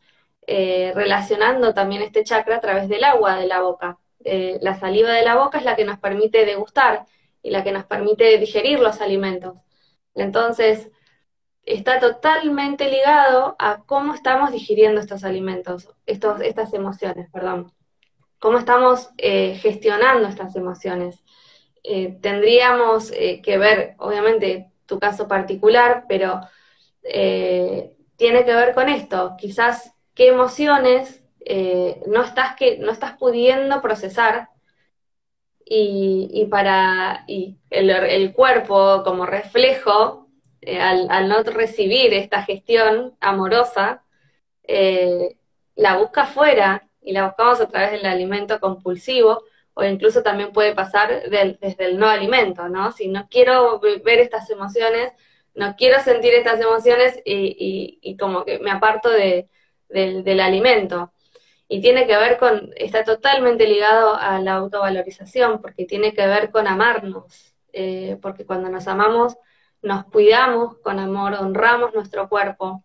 eh, relacionando también este chakra a través del agua de la boca. Eh, la saliva de la boca es la que nos permite degustar y la que nos permite digerir los alimentos. Entonces, está totalmente ligado a cómo estamos digiriendo estos alimentos, estos, estas emociones, perdón. Cómo estamos eh, gestionando estas emociones. Tendríamos que ver, obviamente, tu caso particular, pero tiene que ver con esto. Quizás qué emociones eh, no, estás que, no estás pudiendo procesar y, para el, cuerpo como reflejo, eh, al, no recibir esta gestión amorosa, eh, la busca afuera y la buscamos a través del alimento compulsivo o incluso también puede pasar desde el no alimento, ¿no? Si no quiero ver estas emociones, no quiero sentir estas emociones y como que me aparto de, del, alimento. Y tiene que ver con, está totalmente ligado a la autovalorización, porque tiene que ver con amarnos, eh, porque cuando nos amamos, nos cuidamos con amor, honramos nuestro cuerpo,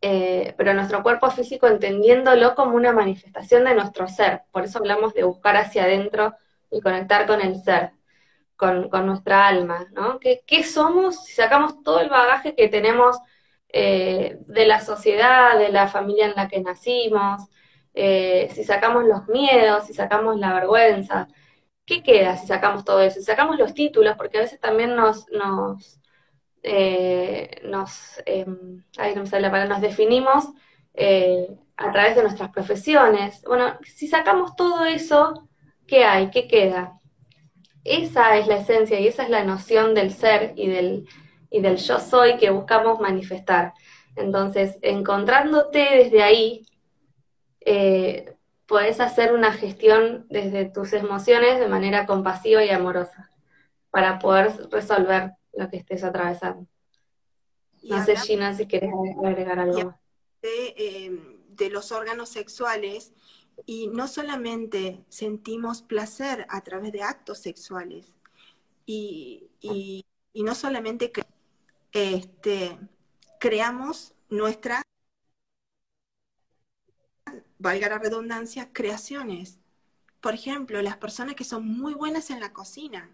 eh, pero nuestro cuerpo físico entendiéndolo como una manifestación de nuestro ser. Por eso hablamos de buscar hacia adentro y conectar con el ser, con, nuestra alma, ¿no? ¿Qué, ¿Qué, somos si sacamos todo el bagaje que tenemos eh, de la sociedad, de la familia en la que nacimos, eh, si sacamos los miedos, si sacamos la vergüenza, ¿qué queda si sacamos todo eso? Si sacamos los títulos, porque a veces también nos, eh, nos, em, nos definimos a través de nuestras profesiones. Bueno, si sacamos todo eso, ¿qué hay? ¿Qué queda? Esa es la esencia y esa es la noción del ser y del, y del yo soy que buscamos manifestar. Entonces, encontrándote desde ahí, eh, puedes hacer una gestión desde tus emociones de manera compasiva y amorosa para poder resolver lo que estés atravesando. No sé, Gina, si quieres agregar algo más. Em, de, los órganos sexuales, y no solamente sentimos placer a través de actos sexuales, y, y, y no solamente este, creamos nuestra, valga la redundancia, creaciones. Por ejemplo, las personas que son muy buenas en la cocina.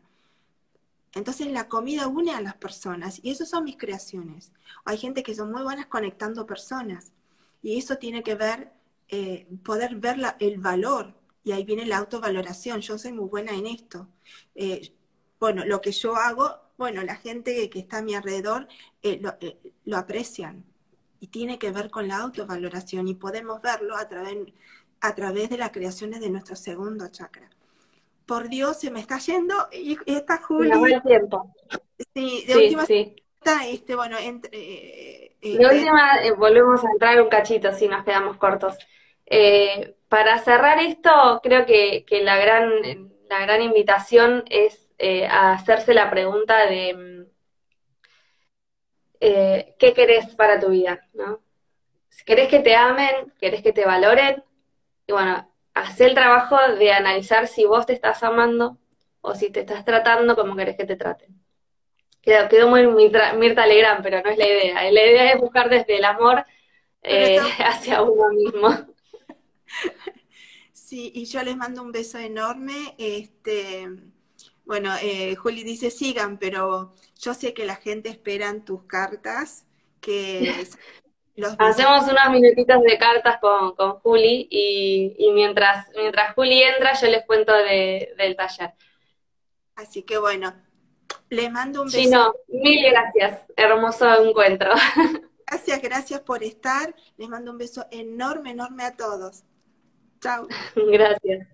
Entonces la comida une a las personas y eso son mis creaciones. Hay gente que son muy buenas conectando personas y eso tiene que ver, eh, poder ver el valor y ahí viene la autovaloración. Yo soy muy buena en esto. Eh, bueno, lo que yo hago bueno, la gente que está a mi alrededor eh, eh, lo, aprecian y tiene que ver con la autovaloración y podemos verlo a través, a través de las creaciones de nuestro segundo chakra. Por Dios, se me está yendo y está Juli. tiempo. Sí, de última sí. este, bueno, entre, eh, de última, volvemos a entrar un cachito si nos quedamos cortos. para cerrar esto, creo que, que la, gran, la gran invitación es eh, a hacerse la pregunta de mm, eh, qué querés para tu vida, ¿no? Querés que te amen, querés que te valoren, y bueno, haz el trabajo de analizar si vos te estás amando, o si te estás tratando como querés que te traten. Quedó, quedó muy Mirta Legrand, pero no es la idea. La idea es buscar desde el amor eh, [LAUGHS] hacia uno mismo. [LAUGHS] Sí, y yo les mando un beso enorme. Este, bueno, eh, Juli dice sigan, pero yo sé que la gente espera tus cartas, que [LAUGHS] Hacemos unos minutitos de cartas con, con Juli y, mientras, mientras Juli entra yo les cuento del taller. Así que bueno, les mando un beso. Sí, no, mil gracias, hermoso encuentro. [LAUGHS] Gracias, gracias por estar. Les mando un beso enorme, enorme a todos. Chao. Gracias.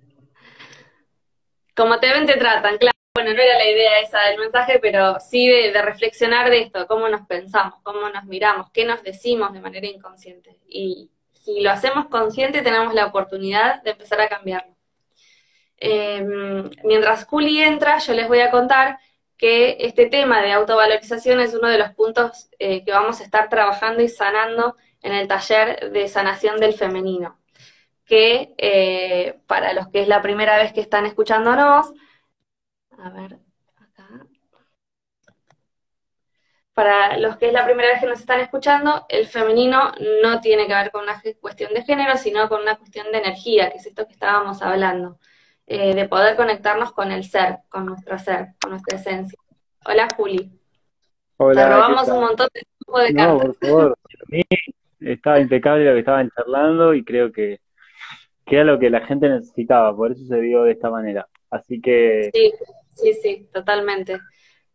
Como te ven, te tratan, claro. Bueno, no era la idea esa del mensaje, pero sí de, reflexionar de esto, cómo nos pensamos, cómo nos miramos, qué nos decimos de manera inconsciente. Y si lo hacemos consciente, tenemos la oportunidad de empezar a cambiarlo. Em, mientras Juli entra, yo les voy a contar que este tema de autovalorización es uno de los puntos eh, que vamos a estar trabajando y sanando en el taller de sanación del femenino. Que eh, para los que es la primera vez que están escuchándonos, a ver, acá. Para los que es la primera vez que nos están escuchando, el femenino no tiene que ver con una cuestión de género, sino con una cuestión de energía, que es esto que estábamos hablando, eh, de poder conectarnos con el ser, con nuestro ser, con nuestra esencia. Hola, Juli. Hola. Te robamos un montón de tiempo de No, por favor. A mí estaba impecable lo que estaban charlando y creo que, que era lo que la gente necesitaba, por eso se dio de esta manera. Así que... Sí, Sí, sí, totalmente.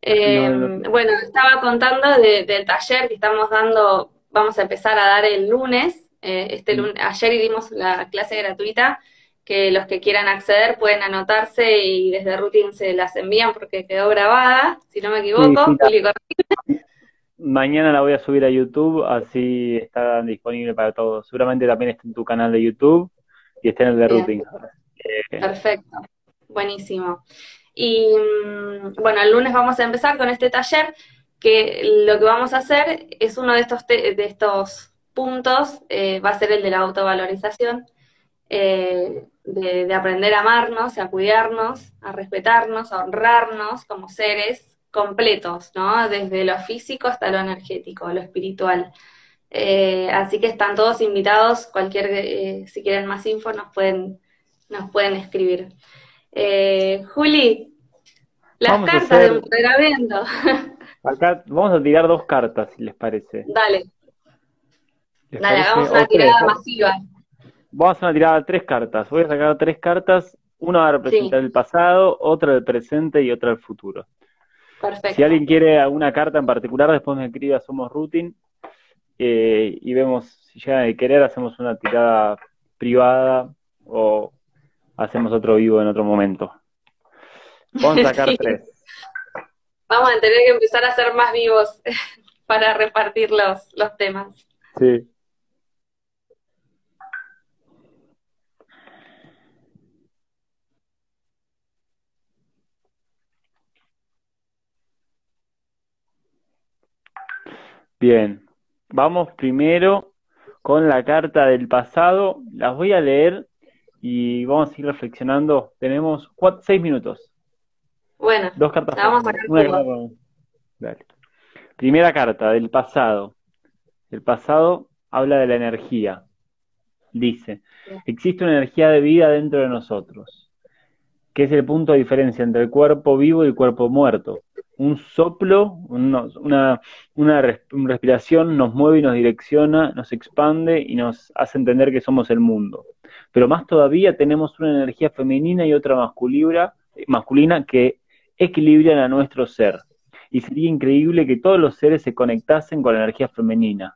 Eh, bueno, estaba contando del taller que estamos dando, vamos a empezar a dar el lunes. Eh, este mm. lunes, ayer dimos la clase gratuita, que los que quieran acceder pueden anotarse y desde Rutin se las envían porque quedó grabada, si no me equivoco. Mañana la voy a subir a YouTube, así está disponible para todos. Seguramente también está en tu canal de YouTube y está en el de Rutin. Perfecto, buenísimo. Y mm, bueno, el lunes vamos a empezar con este taller que lo que vamos a hacer es uno de estos, de estos puntos, eh, va a ser el de la autovalorización, eh, de, aprender a amarnos, a cuidarnos, a respetarnos, a honrarnos como seres completos, ¿no? Desde lo físico hasta lo energético, lo espiritual. Eh, así que están todos invitados, cualquier, si quieren más info nos pueden, nos pueden escribir. Eh, Juli, las cartas de empoderamiento. [LAUGHS] Acá vamos a tirar dos cartas, si les parece. Dale. Dale, hagamos una tirada masiva. Vamos a hacer una tirada de tres cartas. Voy a sacar tres cartas. Una va a representar el pasado, otra el presente y otra el futuro. Perfecto. Si alguien quiere alguna carta en particular, después me escribe a Somos Routing eh, y vemos si llega a querer, hacemos una tirada privada o hacemos otro vivo en otro momento. Vamos a [LAUGHS] sacar tres. Vamos a tener que empezar a ser más vivos [LAUGHS] para repartir los, los temas. Sí. Bien, vamos primero con la carta del pasado. Las voy a leer y vamos a ir reflexionando. Tenemos cuatro, seis minutos. Bueno, dos cartas. Vamos a Dale. Primera carta del pasado. El pasado habla de la energía. Dice, existe una energía de vida dentro de nosotros, que es el punto de diferencia entre el cuerpo vivo y el cuerpo muerto. Un soplo, una, una, respiración nos mueve y nos direcciona, nos expande y nos hace entender que somos el mundo pero más todavía tenemos una energía femenina y otra masculina, masculina que equilibran a nuestro ser. Y sería increíble que todos los seres se conectasen con la energía femenina,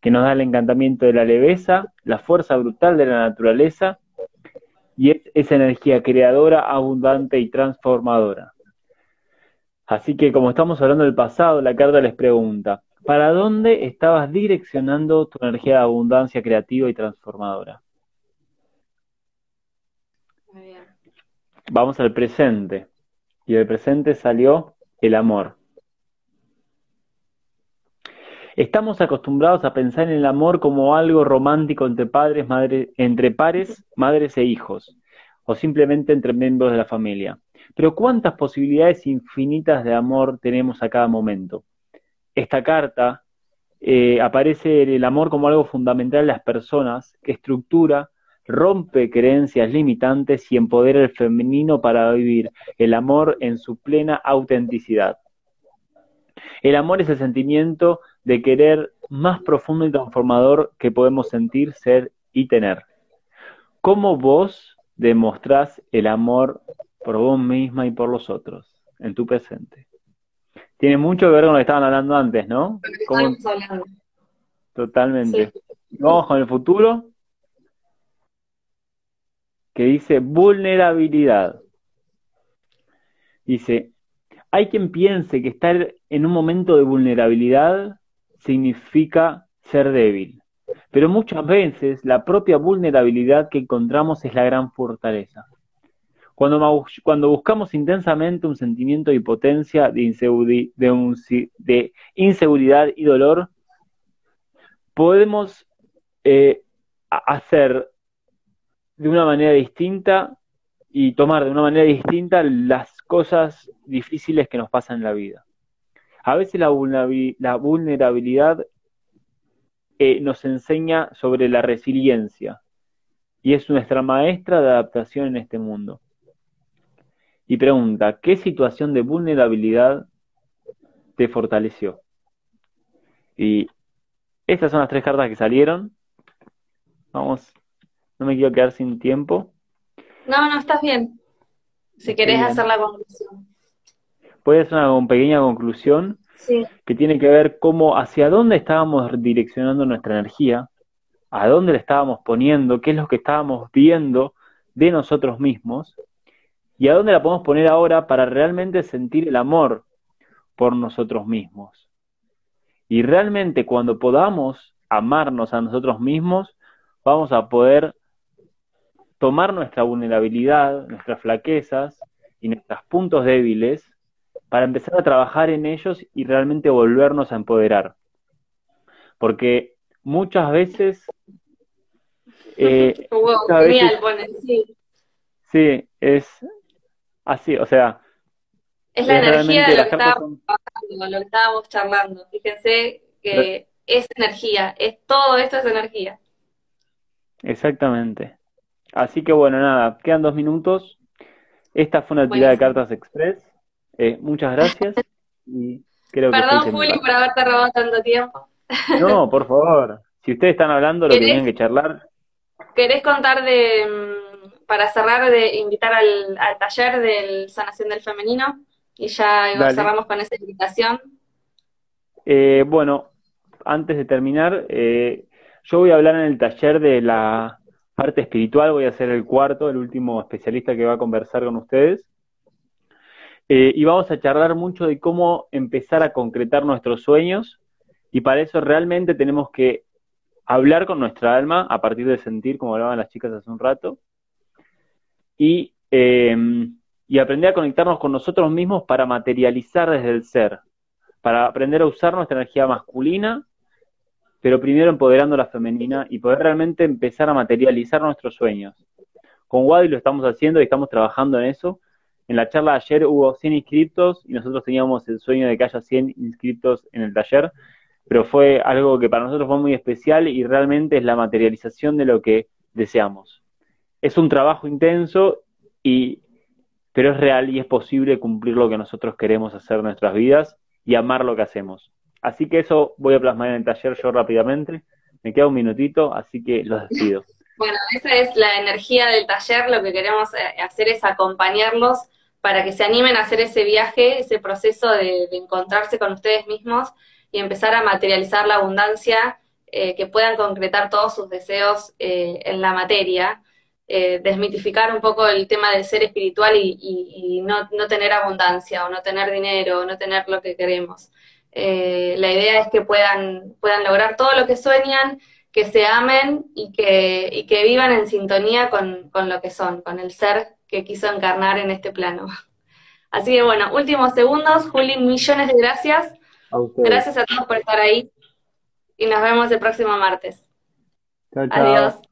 que nos da el encantamiento de la leveza, la fuerza brutal de la naturaleza y es esa energía creadora, abundante y transformadora. Así que como estamos hablando del pasado, la carta les pregunta, ¿para dónde estabas direccionando tu energía de abundancia creativa y transformadora? Vamos al presente. Y del presente salió el amor. Estamos acostumbrados a pensar en el amor como algo romántico entre padres, madres, entre pares, madres e hijos, o simplemente entre miembros de la familia. Pero ¿cuántas posibilidades infinitas de amor tenemos a cada momento? Esta carta eh, aparece el amor como algo fundamental en las personas, que estructura, rompe creencias limitantes y empodera el femenino para vivir el amor en su plena autenticidad. El amor es el sentimiento de querer más profundo y transformador que podemos sentir, ser y tener. ¿Cómo vos demostrás el amor por vos misma y por los otros en tu presente? Tiene mucho que ver con lo que estaban hablando antes, ¿no? Totalmente. Vamos con el futuro, que dice vulnerabilidad. Dice, hay quien piense que estar en un momento de vulnerabilidad significa ser débil, pero muchas veces la propia vulnerabilidad que encontramos es la gran fortaleza. Cuando, cuando buscamos intensamente un sentimiento de impotencia, de, de, inseguridad y dolor, podemos eh, hacer de una manera distinta y tomar de una manera distinta las cosas difíciles que nos pasan en la vida. A veces la vulnerabilidad eh, nos enseña sobre la resiliencia y es nuestra maestra de adaptación en este mundo. Y pregunta, ¿qué situación de vulnerabilidad te fortaleció? Y estas son las tres cartas que salieron. Vamos, no me quiero quedar sin tiempo. No, no, estás bien. Si querés hacer la conclusión. Puede ser una pequeña conclusión que tiene que ver cómo hacia dónde estábamos direccionando nuestra energía, a dónde la estábamos poniendo, qué es lo que estábamos viendo de nosotros mismos y a dónde la podemos poner ahora para realmente sentir el amor por nosotros mismos. Y realmente cuando podamos amarnos a nosotros mismos, vamos a poder tomar nuestra vulnerabilidad, nuestras flaquezas y nuestros puntos débiles para empezar a trabajar en ellos y realmente volvernos a empoderar. Porque muchas veces... Eh, [LAUGHS] sí. sí, es así, o sea... Es la energía de lo que, estábamos lo que estábamos charlando. Fíjense que es energía, es todo esto es energía. Exactamente. Así que bueno, nada, quedan dos minutos. Esta fue una tirada de cartas express. Eh, muchas gracias. [LAUGHS] Y creo Perdón, Juli, por haberte robado tanto tiempo. [LAUGHS] No, por favor. Si ustedes están hablando, lo que tienen que charlar. ¿Querés contar de, mm, para cerrar, de invitar al, taller de sanación del femenino? Y ya cerramos con esa invitación. Eh, bueno, antes de terminar, eh, yo voy a hablar en el taller de la parte espiritual, voy a ser el cuarto, el último especialista que va a conversar con ustedes. Eh, y vamos a charlar mucho de cómo empezar a concretar nuestros sueños y para eso realmente tenemos que hablar con nuestra alma a partir de sentir, como hablaban las chicas hace un rato, y, em, y aprender a conectarnos con nosotros mismos para materializar desde el ser, para aprender a usar nuestra energía masculina, pero primero empoderando la femenina y poder realmente empezar a materializar nuestros sueños. Con Wadi lo estamos haciendo y estamos trabajando en eso en la charla de ayer hubo 100 inscriptos y nosotros teníamos el sueño de que haya 100 inscriptos en el taller, pero fue algo que para nosotros fue muy especial y realmente es la materialización de lo que deseamos. Es un trabajo intenso y pero es real y es posible cumplir lo que nosotros queremos hacer en nuestras vidas y amar lo que hacemos. Así que eso voy a plasmar en el taller yo rápidamente. Me queda un minutito, así que los despido. [LAUGHS] Bueno, esa es la energía del taller. Lo que queremos eh, hacer es acompañarlos para que se animen a hacer ese viaje, ese proceso de, encontrarse con ustedes mismos y empezar a materializar la abundancia, eh, que puedan concretar todos sus deseos eh, en la materia, eh, desmitificar un poco el tema del ser espiritual y, no, tener abundancia o no tener dinero o no tener lo que queremos. la idea es que puedan, puedan lograr todo lo que sueñan, que se amen y que, y que vivan en sintonía con, con lo que son, con el ser que quiso encarnar en este plano. [LAUGHS] Así que bueno, últimos segundos, Juli, millones de gracias. Gracias a todos por estar ahí y nos vemos el próximo martes. Adiós.